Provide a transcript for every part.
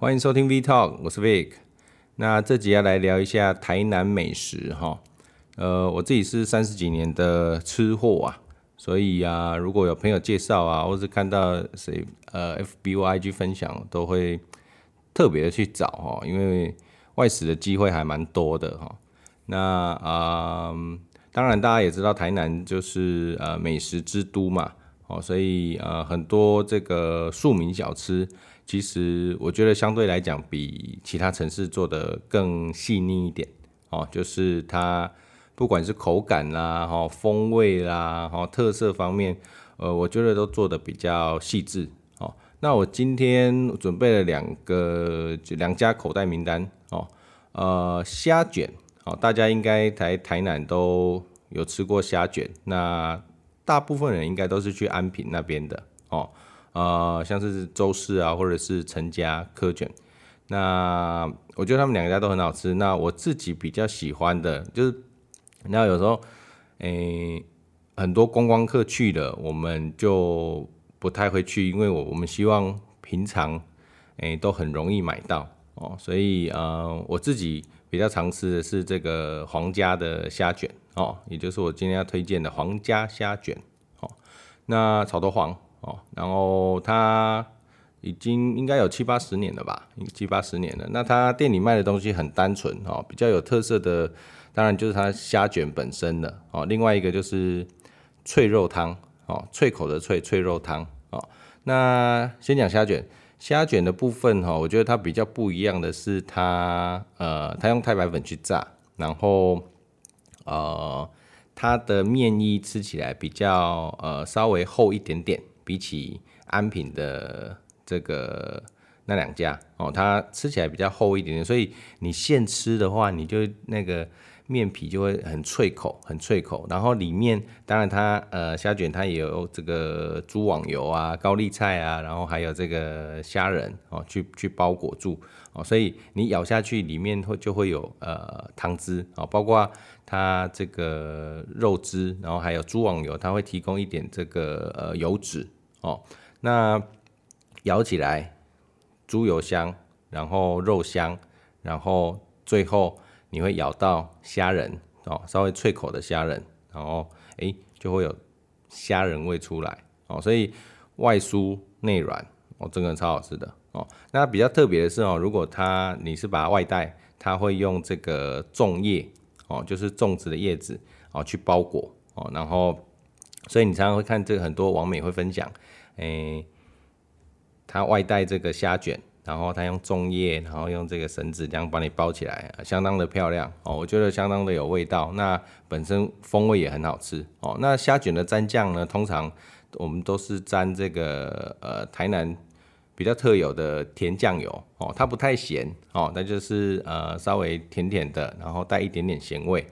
欢迎收听 V Talk，我是 Vic。那这集要来聊一下台南美食哈。呃，我自己是三十几年的吃货啊，所以啊，如果有朋友介绍啊，或是看到谁呃 FB 或 IG 分享，都会特别的去找哈，因为外食的机会还蛮多的哈。那啊、呃，当然大家也知道台南就是呃美食之都嘛。哦，所以呃，很多这个庶民小吃，其实我觉得相对来讲，比其他城市做的更细腻一点。哦，就是它不管是口感啦、哈风味啦、哈特色方面，呃，我觉得都做的比较细致。哦，那我今天准备了两个，就两家口袋名单。哦，呃，虾卷，哦，大家应该台台南都有吃过虾卷。那大部分人应该都是去安平那边的哦，呃，像是周氏啊，或者是陈家蚵卷，那我觉得他们两家都很好吃。那我自己比较喜欢的就是，那有时候，诶、很多观光客去了，我们就不太会去，因为我我们希望平常，诶、都很容易买到哦，所以呃，我自己比较常吃的是这个皇家的虾卷。哦，也就是我今天要推荐的皇家虾卷，哦，那草头黄，哦，然后他已经应该有七八十年了吧，七八十年了。那他店里卖的东西很单纯，哦，比较有特色的，当然就是它虾卷本身的，哦，另外一个就是脆肉汤，哦，脆口的脆，脆肉汤，哦，那先讲虾卷，虾卷的部分，哈，我觉得它比较不一样的是它，呃，它用太白粉去炸，然后。呃，它的面衣吃起来比较呃稍微厚一点点，比起安品的这个那两家哦，它吃起来比较厚一点点，所以你现吃的话，你就那个面皮就会很脆口，很脆口。然后里面当然它呃虾卷它也有这个猪网油啊、高丽菜啊，然后还有这个虾仁哦，去去包裹住哦，所以你咬下去里面会就会有呃汤汁哦，包括。它这个肉汁，然后还有猪网油，它会提供一点这个呃油脂哦。那咬起来，猪油香，然后肉香，然后最后你会咬到虾仁哦，稍微脆口的虾仁，然后诶就会有虾仁味出来哦。所以外酥内软哦，这个超好吃的哦。那比较特别的是哦，如果它你是把它外带，它会用这个粽叶。哦，就是粽子的叶子哦，去包裹哦，然后，所以你常常会看这个很多网美会分享，诶、欸，他外带这个虾卷，然后他用粽叶，然后用这个绳子这样把你包起来，相当的漂亮哦，我觉得相当的有味道，那本身风味也很好吃哦。那虾卷的蘸酱呢，通常我们都是蘸这个呃台南。比较特有的甜酱油哦，它不太咸哦，那就是呃稍微甜甜的，然后带一点点咸味，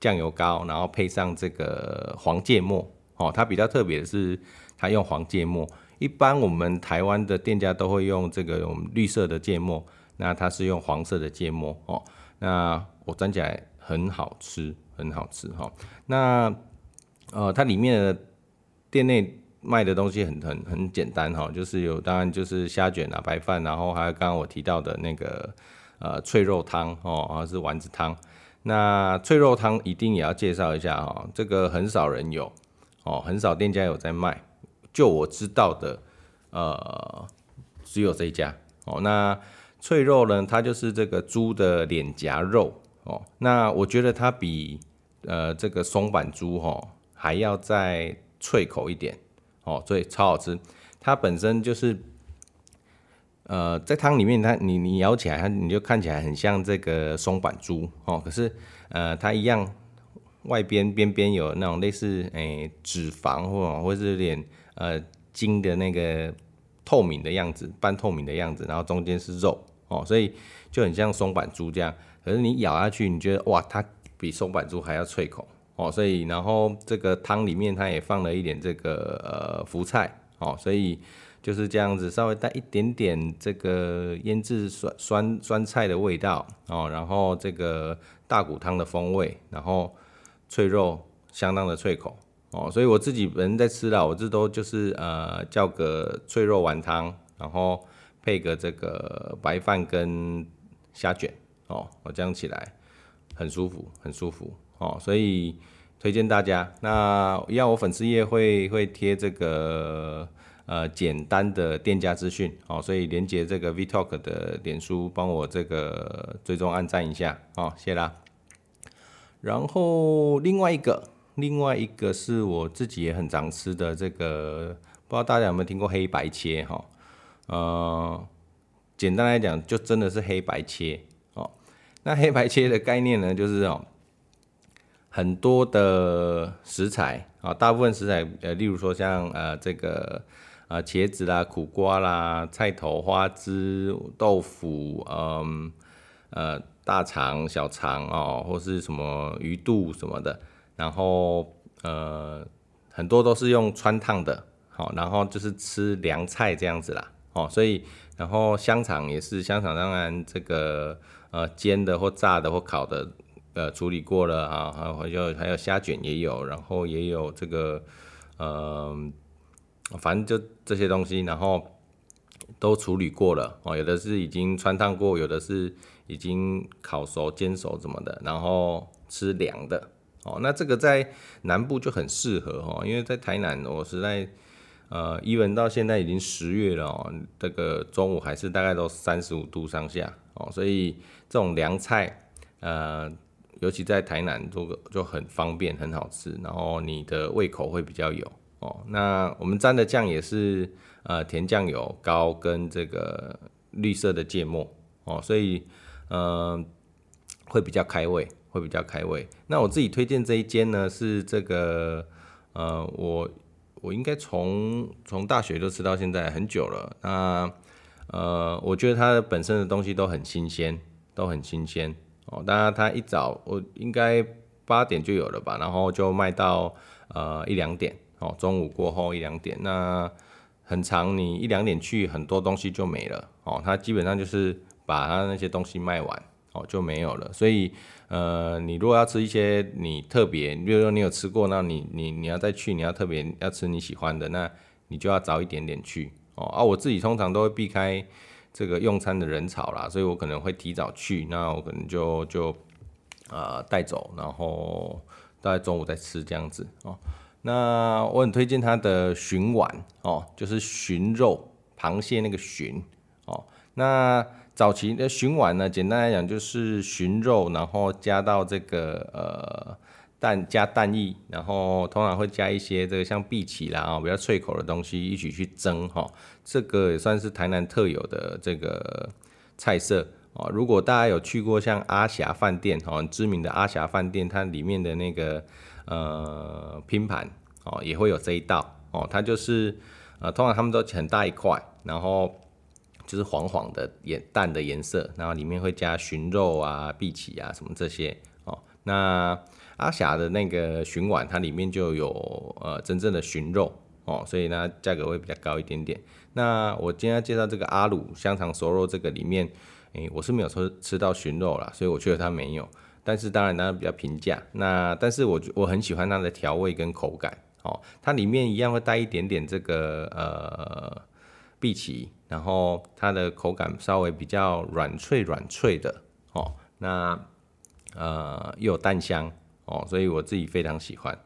酱油膏，然后配上这个黄芥末哦，它比较特别的是它用黄芥末，一般我们台湾的店家都会用这个绿色的芥末，那它是用黄色的芥末哦，那我蘸起来很好吃，很好吃哈，那呃它里面的店内。卖的东西很很很简单哈，就是有当然就是虾卷啊、白饭，然后还有刚刚我提到的那个呃脆肉汤哦，还是丸子汤。那脆肉汤一定也要介绍一下哈，这个很少人有哦，很少店家有在卖。就我知道的，呃，只有这一家哦。那脆肉呢，它就是这个猪的脸颊肉哦。那我觉得它比呃这个松阪猪哈还要再脆口一点。哦，所以超好吃，它本身就是，呃，在汤里面它，你你咬起来，它你就看起来很像这个松阪猪哦，可是呃，它一样外边边边有那种类似诶、脂肪或或是有点呃筋的那个透明的样子，半透明的样子，然后中间是肉哦，所以就很像松阪猪这样，可是你咬下去，你觉得哇，它比松阪猪还要脆口。哦，所以然后这个汤里面它也放了一点这个呃福菜哦，所以就是这样子，稍微带一点点这个腌制酸酸酸菜的味道哦，然后这个大骨汤的风味，然后脆肉相当的脆口哦，所以我自己人在吃了，我这都就是呃叫个脆肉丸汤，然后配个这个白饭跟虾卷哦，我这样起来很舒服，很舒服哦，所以推荐大家。那要，我粉丝页会会贴这个呃简单的店家资讯哦，所以连接这个 Vtalk 的脸书，帮我这个追踪按赞一下哦，谢啦。然后另外一个，另外一个是我自己也很常吃的这个，不知道大家有没有听过黑白切哈？呃，简单来讲，就真的是黑白切哦。那黑白切的概念呢，就是哦，很多的食材啊，大部分食材呃，例如说像呃这个呃茄子啦、苦瓜啦、菜头、花枝、豆腐，嗯呃。大肠、小肠哦，或是什么鱼肚什么的，然后呃很多都是用穿烫的，好，然后就是吃凉菜这样子啦，哦，所以然后香肠也是香肠，当然这个呃煎的或炸的或烤的，呃处理过了啊，还有还有虾卷也有，然后也有这个呃反正就这些东西，然后都处理过了哦，有的是已经穿烫过，有的是。已经烤熟、煎熟什么的，然后吃凉的哦。那这个在南部就很适合哦，因为在台南，我实在呃，even 到现在已经十月了哦，这个中午还是大概都三十五度上下哦，所以这种凉菜呃，尤其在台南做个就很方便，很好吃，然后你的胃口会比较有哦。那我们沾的酱也是呃甜酱油膏跟这个绿色的芥末哦，所以。呃，会比较开胃，会比较开胃。那我自己推荐这一间呢，是这个，呃，我我应该从从大学就吃到现在很久了。那呃，我觉得它的本身的东西都很新鲜，都很新鲜哦。当然，它一早我应该八点就有了吧，然后就卖到呃一两点哦，中午过后一两点。那很长，你一两点去，很多东西就没了哦。它基本上就是。把它那些东西卖完哦，就没有了。所以呃，你如果要吃一些你特别，比如说你有吃过，那你你你要再去，你要特别要吃你喜欢的，那你就要早一点点去哦。啊，我自己通常都会避开这个用餐的人潮啦，所以我可能会提早去，那我可能就就呃带走，然后大概中午再吃这样子哦。那我很推荐它的鲟丸哦，就是鲟肉，螃蟹那个鲟哦，那。早期的鲟丸呢，简单来讲就是鲟肉，然后加到这个呃蛋加蛋液，然后通常会加一些这个像荸荠啦啊比较脆口的东西一起去蒸哈，这个也算是台南特有的这个菜色哦。如果大家有去过像阿霞饭店哦，知名的阿霞饭店，它里面的那个呃拼盘哦也会有这一道哦，它就是呃通常他们都很大一块，然后。就是黄黄的颜淡的颜色，然后里面会加鲟肉啊、荸荠啊什么这些哦。那阿霞的那个鲟碗，它里面就有呃真正的鲟肉哦，所以呢价格会比较高一点点。那我今天介绍这个阿鲁香肠熟肉，这个里面，诶、我是没有吃吃到鲟肉啦，所以我觉得它没有。但是当然它比较平价。那但是我我很喜欢它的调味跟口感哦，它里面一样会带一点点这个呃。荸荠，然后它的口感稍微比较软脆软脆的哦，那呃又有蛋香哦，所以我自己非常喜欢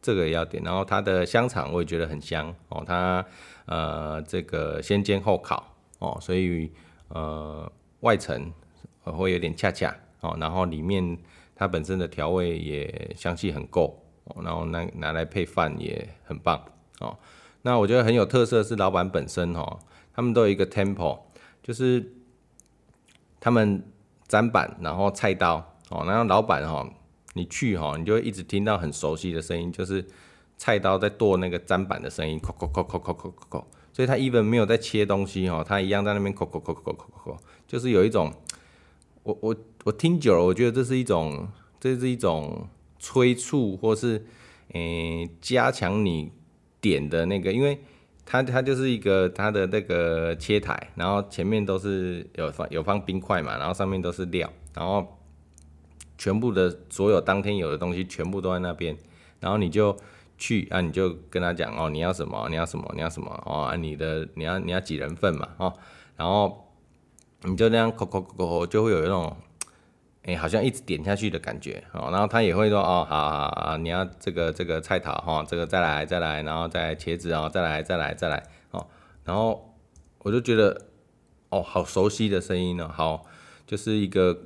这个要点。然后它的香肠我也觉得很香哦，它呃这个先煎后烤哦，所以呃外层会有点恰恰哦，然后里面它本身的调味也香气很够哦，然后拿拿来配饭也很棒哦。那我觉得很有特色是老板本身哦，他们都有一个 temple，就是他们砧板，然后菜刀哦，然后老板哈，你去哈，你就会一直听到很熟悉的声音，就是菜刀在剁那个砧板的声音，扣扣扣扣扣扣扣，所以他 even 没有在切东西哈，他一样在那边扣扣扣扣扣扣，就是有一种，我我我听久了，我觉得这是一种，这是一种催促或是诶加强你。点的那个，因为它它就是一个它的那个切台，然后前面都是有放有放冰块嘛，然后上面都是料，然后全部的所有当天有的东西全部都在那边，然后你就去啊，你就跟他讲哦，你要什么，你要什么，你要什么哦，啊，你的你要你要几人份嘛，哦，然后你就那样抠抠抠抠，就会有一种。哎、好像一直点下去的感觉哦，然后他也会说哦，好好好，你要这个这个菜头哈，这个再来再来，然后再茄子哦，再来再来再来哦，然后我就觉得哦，好熟悉的声音呢，好，就是一个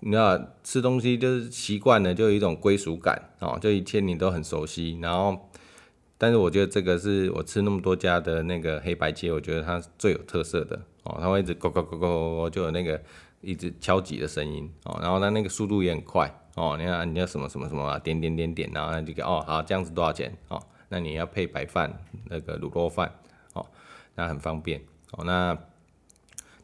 你知道吃东西就是习惯了，就有一种归属感哦，就一切你都很熟悉，然后但是我觉得这个是我吃那么多家的那个黑白切，我觉得它最有特色的哦，它会一直咕咕咕咕咕，就有那个。一直敲击的声音哦，然后它那个速度也很快哦。你看，你要什么什么什么啊，点点点点，然后那就哦，好，这样子多少钱哦？那你要配白饭，那个卤肉饭哦，那很方便哦。那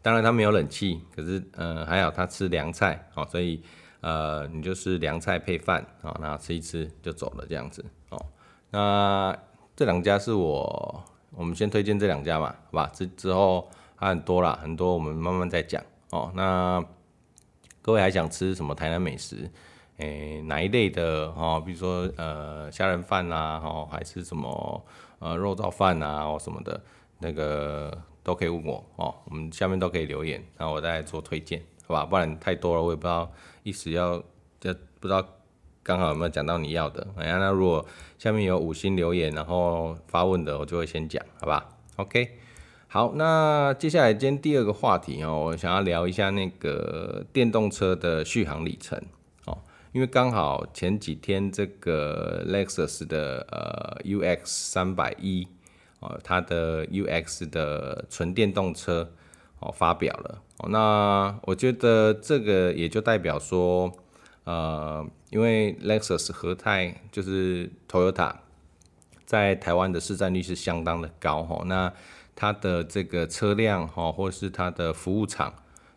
当然它没有冷气，可是呃还好它吃凉菜哦，所以呃你就是凉菜配饭哦，那吃一吃就走了这样子哦。那这两家是我我们先推荐这两家嘛，好吧？之之后还很多啦，很多我们慢慢再讲。哦，那各位还想吃什么台南美食？诶、哪一类的？哦，比如说呃虾仁饭呐，哦，还是什么呃肉燥饭啊，或什么的，那个都可以问我哦。我们下面都可以留言，然后我再做推荐，好吧？不然太多了，我也不知道一时要就不知道刚好有没有讲到你要的。哎呀，那如果下面有五星留言，然后发问的，我就会先讲，好吧？OK。好，那接下来今天第二个话题哦，我想要聊一下那个电动车的续航里程哦，因为刚好前几天这个 Lexus 的呃 UX 三百一哦，它的 UX 的纯电动车哦发表了哦，那我觉得这个也就代表说呃，因为 Lexus 和泰就是 Toyota 在台湾的市占率是相当的高哈，那它的这个车辆哈，或是它的服务厂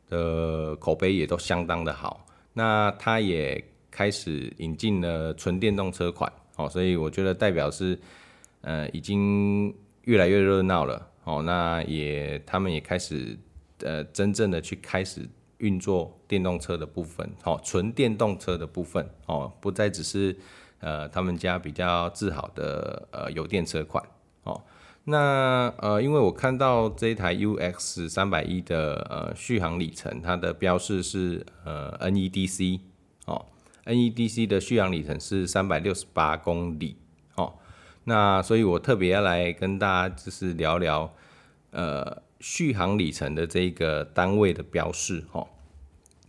的口碑也都相当的好。那它也开始引进了纯电动车款哦，所以我觉得代表是呃已经越来越热闹了哦。那也他们也开始呃真正的去开始运作电动车的部分哦，纯电动车的部分哦，不再只是呃他们家比较自豪的呃油电车款哦。那呃，因为我看到这一台 UX 三百一的呃续航里程，它的标示是呃 NEDC 哦，NEDC 的续航里程是三百六十八公里哦。那所以我特别要来跟大家就是聊聊呃续航里程的这个单位的标示哦，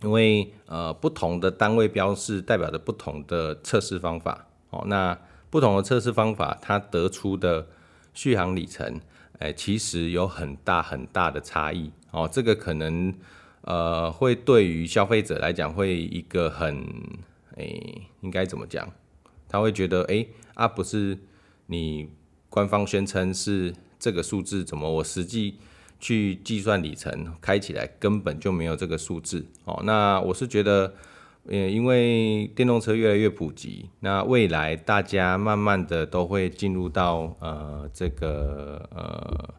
因为呃不同的单位标示代表着不同的测试方法哦。那不同的测试方法，它得出的续航里程，哎、其实有很大很大的差异哦。这个可能呃，会对于消费者来讲，会一个很哎、应该怎么讲？他会觉得哎、啊，不是你官方宣称是这个数字，怎么我实际去计算里程开起来根本就没有这个数字哦？那我是觉得。呃，因为电动车越来越普及，那未来大家慢慢的都会进入到呃这个呃，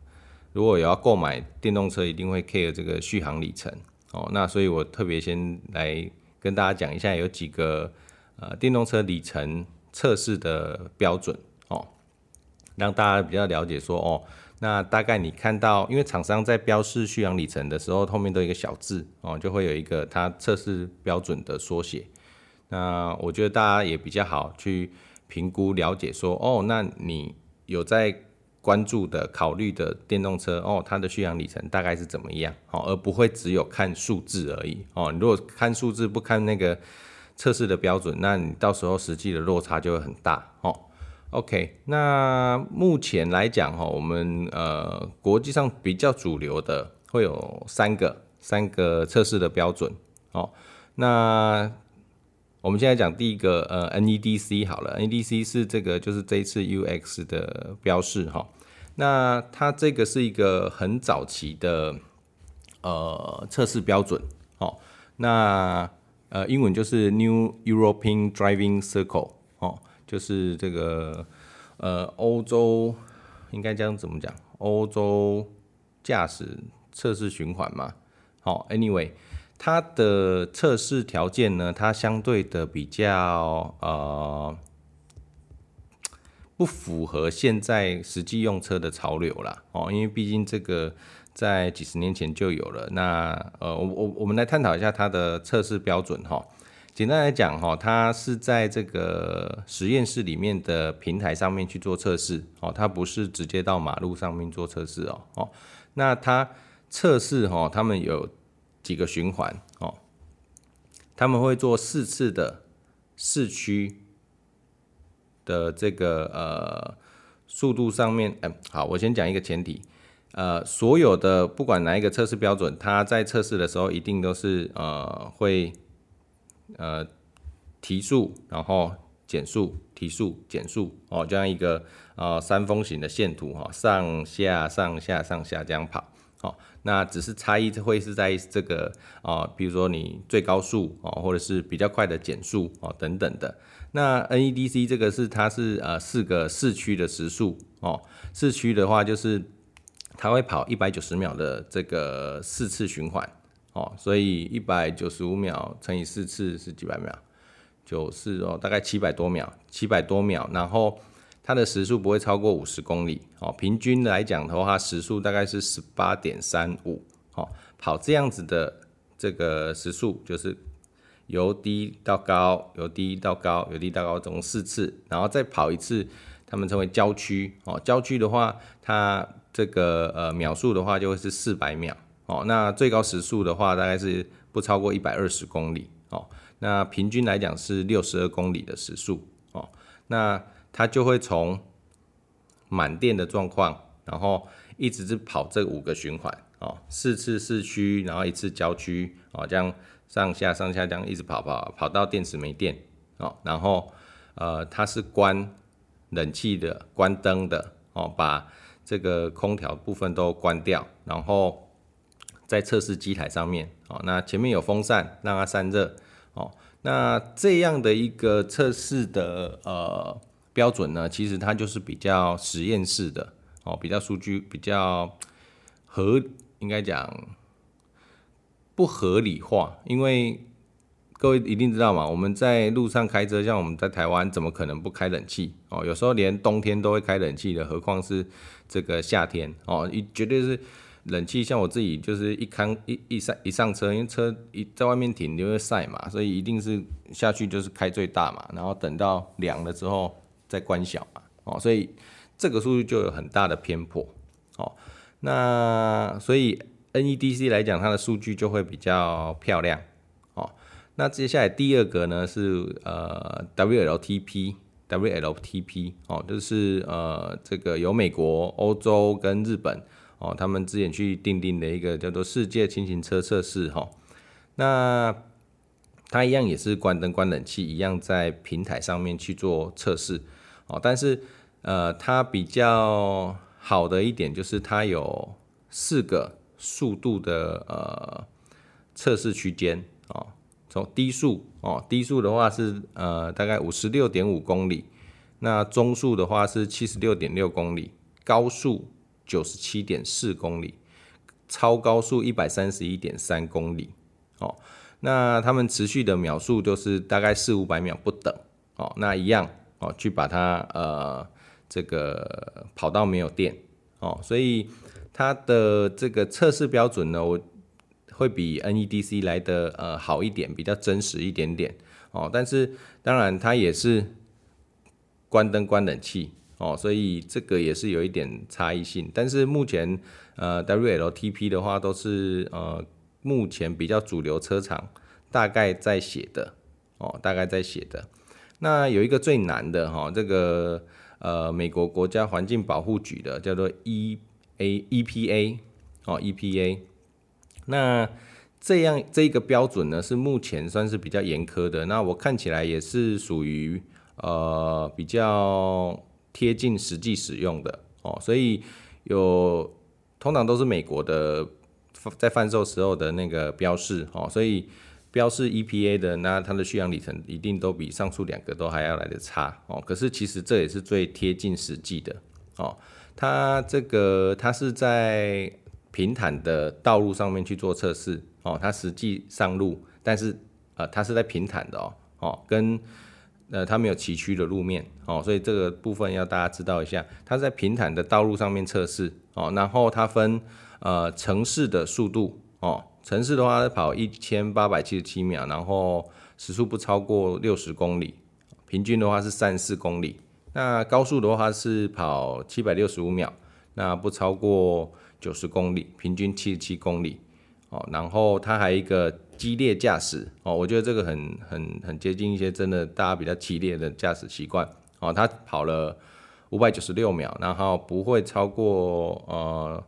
如果有要购买电动车，一定会 care 这个续航里程哦。那所以我特别先来跟大家讲一下，有几个呃电动车里程测试的标准哦，让大家比较了解说哦。那大概你看到，因为厂商在标示续航里程的时候，后面都有一个小字哦，就会有一个它测试标准的缩写。那我觉得大家也比较好去评估了解说，哦，那你有在关注的、考虑的电动车哦，它的续航里程大概是怎么样？哦，而不会只有看数字而已哦。你如果看数字不看那个测试的标准，那你到时候实际的落差就会很大哦。OK，那目前来讲哈，我们呃国际上比较主流的会有三个三个测试的标准哦。那我们现在讲第一个呃 NEDC 好了，NEDC 是这个就是这一次 UX 的标示哈。那它这个是一个很早期的呃测试标准哦。那呃英文就是 New European Driving Circle。就是这个呃，欧洲应该这样怎么讲？欧洲驾驶测试循环嘛。好，Anyway，它的测试条件呢，它相对的比较呃不符合现在实际用车的潮流啦。哦，因为毕竟这个在几十年前就有了。那呃，我我我们来探讨一下它的测试标准哈。简单来讲哈，它是在这个实验室里面的平台上面去做测试哦，它不是直接到马路上面做测试哦。哦，那它测试哈，他们有几个循环哦，他们会做四次的市区的这个呃速度上面，嗯，好，我先讲一个前提，呃，所有的不管哪一个测试标准，它在测试的时候一定都是呃会。呃，提速，然后减速，提速，减速，哦，这样一个呃三峰形的线图哈，上下上下上下这样跑，哦，那只是差异会是在这个啊，比如说你最高速哦，或者是比较快的减速哦等等的。那 NEDC 这个是它是呃四个市区的时速哦，市区的话就是它会跑一百九十秒的这个四次循环。哦，所以一百九十五秒乘以四次是几百秒？九四哦，大概七百多秒，七百多秒。然后它的时速不会超过五十公里。哦，平均来讲的话，时速大概是十八点三五。哦，跑这样子的这个时速，就是由低到高，由低到高，由低到高，总共四次，然后再跑一次，他们称为郊区。哦，郊区的话，它这个呃秒数的话就会是四百秒。哦，那最高时速的话，大概是不超过一百二十公里。哦，那平均来讲是六十二公里的时速。哦，那它就会从满电的状况，然后一直是跑这五个循环。哦，四次市区，然后一次郊区。哦，这样上下上下这样一直跑跑跑到电池没电。哦，然后呃，它是关冷气的、关灯的。哦，把这个空调部分都关掉，然后。在测试机台上面，哦，那前面有风扇让它散热，哦，那这样的一个测试的呃标准呢，其实它就是比较实验室的，哦，比较数据比较合，应该讲不合理化，因为各位一定知道嘛，我们在路上开车，像我们在台湾，怎么可能不开冷气？哦，有时候连冬天都会开冷气的，何况是这个夏天？哦，绝对是。冷气像我自己就是一开一一上一上车，因为车一在外面停就会晒嘛，所以一定是下去就是开最大嘛，然后等到凉了之后再关小嘛，哦，所以这个数据就有很大的偏颇，哦，那所以 NEDC 来讲，它的数据就会比较漂亮，哦，那接下来第二个呢是呃 WLTP WLTP 哦，就是呃这个由美国、欧洲跟日本。哦，他们之前去订定的一个叫做世界轻型车测试哈，那它一样也是关灯关冷气，一样在平台上面去做测试哦。但是呃，它比较好的一点就是它有四个速度的呃测试区间哦，从低速哦，低速的话是呃大概五十六点五公里，那中速的话是七十六点六公里，高速。九十七点四公里，超高速一百三十一点三公里，哦，那他们持续的秒数就是大概四五百秒不等，哦，那一样，哦，去把它呃这个跑到没有电，哦，所以它的这个测试标准呢，我会比 NEDC 来的呃好一点，比较真实一点点，哦，但是当然它也是关灯关冷气。哦，所以这个也是有一点差异性，但是目前呃 WLTP 的话都是呃目前比较主流车厂大概在写的哦，大概在写的。那有一个最难的哈、哦，这个呃美国国家环境保护局的叫做 E A EPA 哦 EPA，那这样这个标准呢是目前算是比较严苛的，那我看起来也是属于呃比较。贴近实际使用的哦，所以有通常都是美国的在贩售时候的那个标示哦，所以标示 EPA 的那它的续航里程一定都比上述两个都还要来得差哦。可是其实这也是最贴近实际的哦。它这个它是在平坦的道路上面去做测试哦，它实际上路，但是呃它是在平坦的哦哦跟。呃，它没有崎岖的路面哦，所以这个部分要大家知道一下。它在平坦的道路上面测试哦，然后它分呃城市的速度哦，城市的话跑一千八百七十七秒，然后时速不超过六十公里，平均的话是三十四公里。那高速的话是跑七百六十五秒，那不超过九十公里，平均七十七公里。哦，然后它还有一个激烈驾驶哦，我觉得这个很很很接近一些真的大家比较激烈的驾驶习惯哦。他跑了五百九十六秒，然后不会超过呃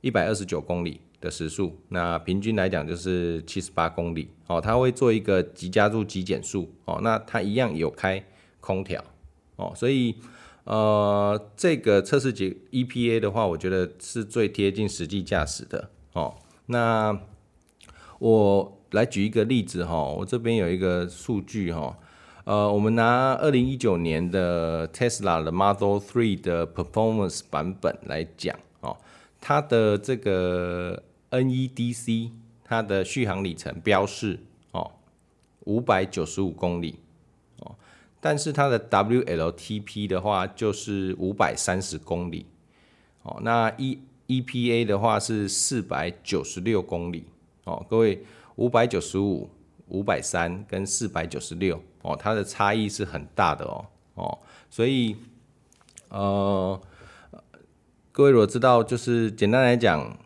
一百二十九公里的时速，那平均来讲就是七十八公里哦。他会做一个急加速、急减速哦，那他一样有开空调哦，所以呃这个测试结 EPA 的话，我觉得是最贴近实际驾驶的哦。那我来举一个例子哈，我这边有一个数据哈，呃，我们拿二零一九年的 Tesla 的 Model Three 的 Performance 版本来讲哦，它的这个 NEDC 它的续航里程标示哦五百九十五公里哦，但是它的 WLTP 的话就是五百三十公里哦，那一。EPA 的话是四百九十六公里哦，各位五百九十五、五百三跟四百九十六哦，它的差异是很大的哦哦，所以呃，各位如果知道，就是简单来讲，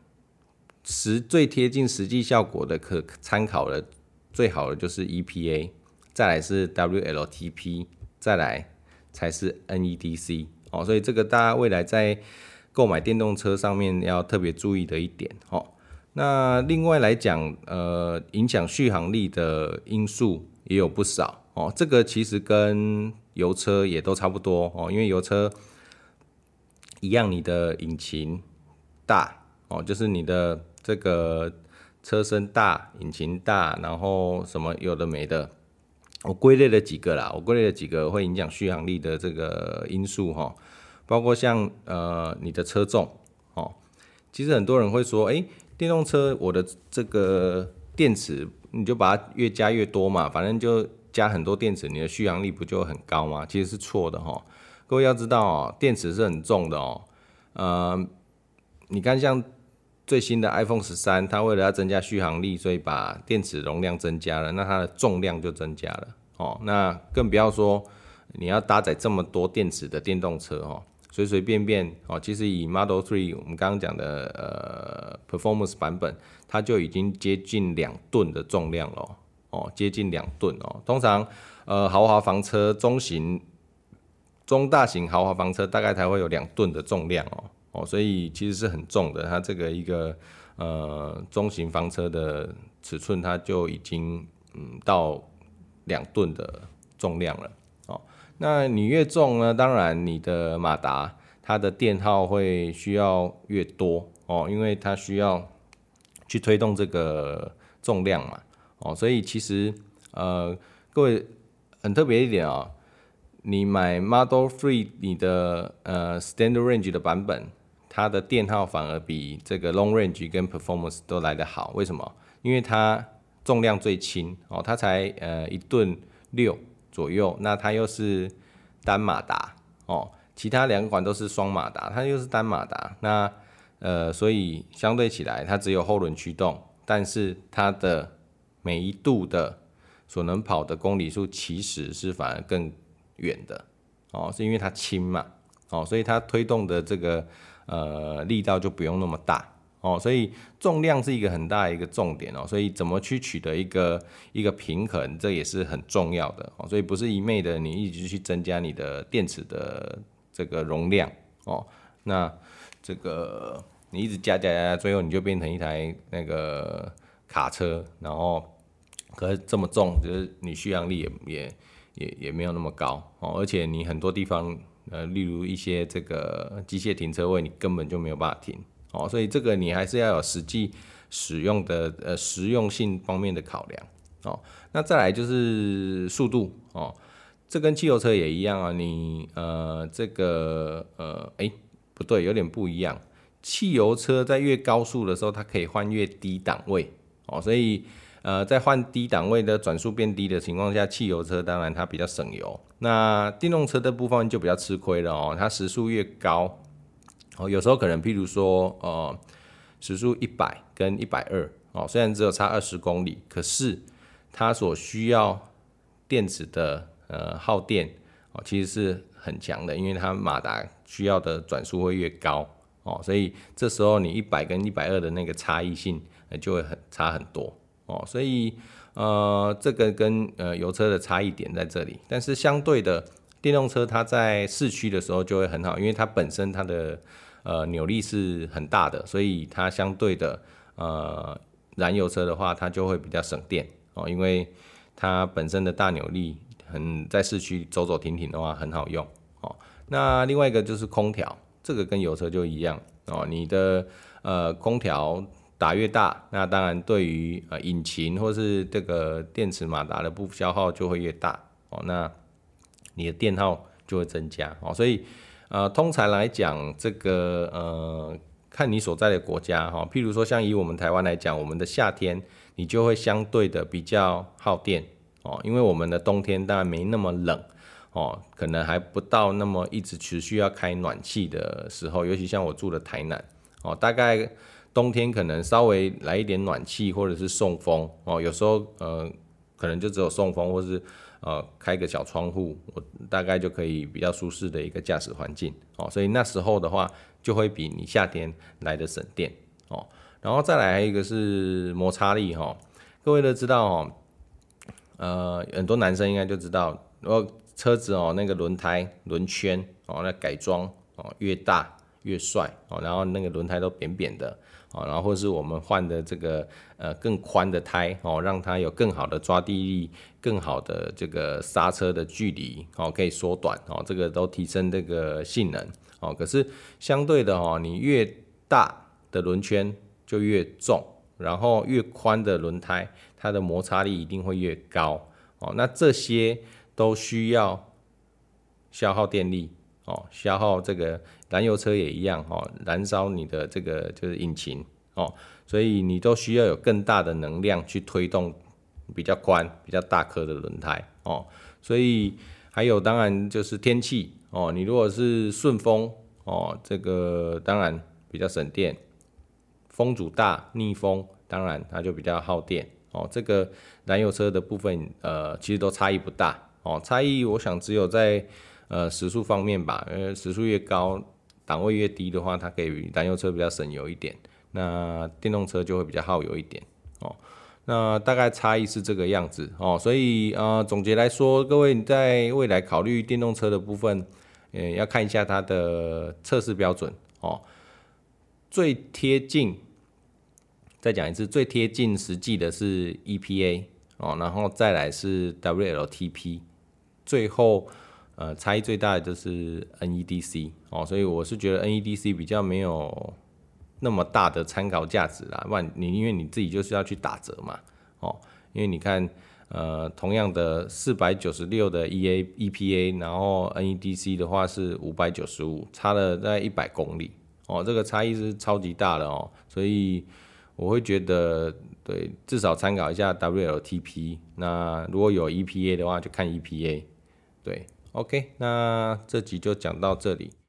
实最贴近实际效果的可参考的最好的就是 EPA，再来是 WLTP，再来才是 NEDC 哦，所以这个大家未来在。购买电动车上面要特别注意的一点哦。那另外来讲，呃，影响续航力的因素也有不少哦。这个其实跟油车也都差不多哦，因为油车一样，你的引擎大哦，就是你的这个车身大，引擎大，然后什么有的没的，我归类了几个啦，我归类了几个会影响续航力的这个因素哈。包括像呃你的车重哦，其实很多人会说，哎，电动车我的这个电池你就把它越加越多嘛，反正就加很多电池，你的续航力不就很高吗？其实是错的哈。各位要知道哦，电池是很重的哦。呃，你看像最新的 iPhone 十三，它为了要增加续航力，所以把电池容量增加了，那它的重量就增加了哦。那更不要说你要搭载这么多电池的电动车哦。随随便便哦，其实以 Model 3我们刚刚讲的呃 Performance 版本，它就已经接近两吨的重量了哦，接近两吨哦。通常呃豪华房车中型、中大型豪华房车大概才会有两吨的重量哦哦，所以其实是很重的。它这个一个呃中型房车的尺寸，它就已经嗯到两吨的重量了。那你越重呢，当然你的马达它的电耗会需要越多哦，因为它需要去推动这个重量嘛哦，所以其实呃各位很特别一点啊、哦，你买 Model Three 你的呃 Standard Range 的版本，它的电耗反而比这个 Long Range 跟 Performance 都来得好，为什么？因为它重量最轻哦，它才呃一吨六。左右，那它又是单马达哦，其他两款都是双马达，它又是单马达，那呃，所以相对起来，它只有后轮驱动，但是它的每一度的所能跑的公里数其实是反而更远的哦，是因为它轻嘛哦，所以它推动的这个呃力道就不用那么大。哦，所以重量是一个很大的一个重点哦，所以怎么去取得一个一个平衡，这也是很重要的哦。所以不是一昧的你一直去增加你的电池的这个容量哦，那这个你一直加加加，最后你就变成一台那个卡车，然后可是这么重，就是你续航力也也也也没有那么高哦，而且你很多地方呃，例如一些这个机械停车位，你根本就没有办法停。哦，所以这个你还是要有实际使用的呃实用性方面的考量哦。那再来就是速度哦，这跟汽油车也一样啊。你呃这个呃哎不对，有点不一样。汽油车在越高速的时候，它可以换越低档位哦，所以呃在换低档位的转速变低的情况下，汽油车当然它比较省油。那电动车的部分就比较吃亏了哦，它时速越高。哦，有时候可能，譬如说，呃，时速一百跟一百二哦，虽然只有差二十公里，可是它所需要电池的呃耗电哦，其实是很强的，因为它马达需要的转速会越高哦，所以这时候你一百跟一百二的那个差异性就会很差很多哦，所以呃这个跟呃油车的差异点在这里，但是相对的电动车它在市区的时候就会很好，因为它本身它的呃扭力是很大的，所以它相对的呃燃油车的话它就会比较省电哦，因为它本身的大扭力。很在市区走走停停的话很好用哦。那另外一个就是空调，这个跟油车就一样哦。你的呃空调打越大，那当然对于呃引擎或是这个电池马达的不消耗就会越大哦。那你的电耗就会增加哦。所以呃通常来讲，这个呃看你所在的国家哈，譬如说像以我们台湾来讲，我们的夏天你就会相对的比较耗电。哦，因为我们的冬天当然没那么冷，哦，可能还不到那么一直持续要开暖气的时候，尤其像我住的台南，哦，大概冬天可能稍微来一点暖气或者是送风，哦，有时候呃可能就只有送风或是呃开个小窗户，我大概就可以比较舒适的一个驾驶环境，哦，所以那时候的话就会比你夏天来的省电，哦，然后再来一个是摩擦力，哈，各位都知道，哦。呃，很多男生应该就知道，如果车子哦，那个轮胎轮圈哦，那改装哦越大越帅哦，然后那个轮胎都扁扁的哦，然后是我们换的这个呃更宽的胎哦，让它有更好的抓地力，更好的这个刹车的距离哦，可以缩短哦，这个都提升这个性能哦。可是相对的哦，你越大的轮圈就越重。然后越宽的轮胎，它的摩擦力一定会越高哦。那这些都需要消耗电力哦，消耗这个燃油车也一样哦，燃烧你的这个就是引擎哦，所以你都需要有更大的能量去推动比较宽、比较大颗的轮胎哦。所以还有当然就是天气哦，你如果是顺风哦，这个当然比较省电。风阻大、逆风，当然它就比较耗电哦。这个燃油车的部分，呃，其实都差异不大哦。差异我想只有在呃时速方面吧，因为时速越高，档位越低的话，它可以燃油车比较省油一点，那电动车就会比较耗油一点哦。那大概差异是这个样子哦。所以呃，总结来说，各位你在未来考虑电动车的部分，呃，要看一下它的测试标准哦，最贴近。再讲一次，最贴近实际的是 EPA 哦，然后再来是 WLTP，最后呃差异最大的就是 NEDC 哦，所以我是觉得 NEDC 比较没有那么大的参考价值啦，不然你因为你自己就是要去打折嘛哦，因为你看呃同样的四百九十六的 EA EPA，然后 NEDC 的话是五百九十五，差了大概一百公里哦，这个差异是超级大的哦，所以。我会觉得，对，至少参考一下 WLTP。那如果有 EPA 的话，就看 EPA。对，OK，那这集就讲到这里。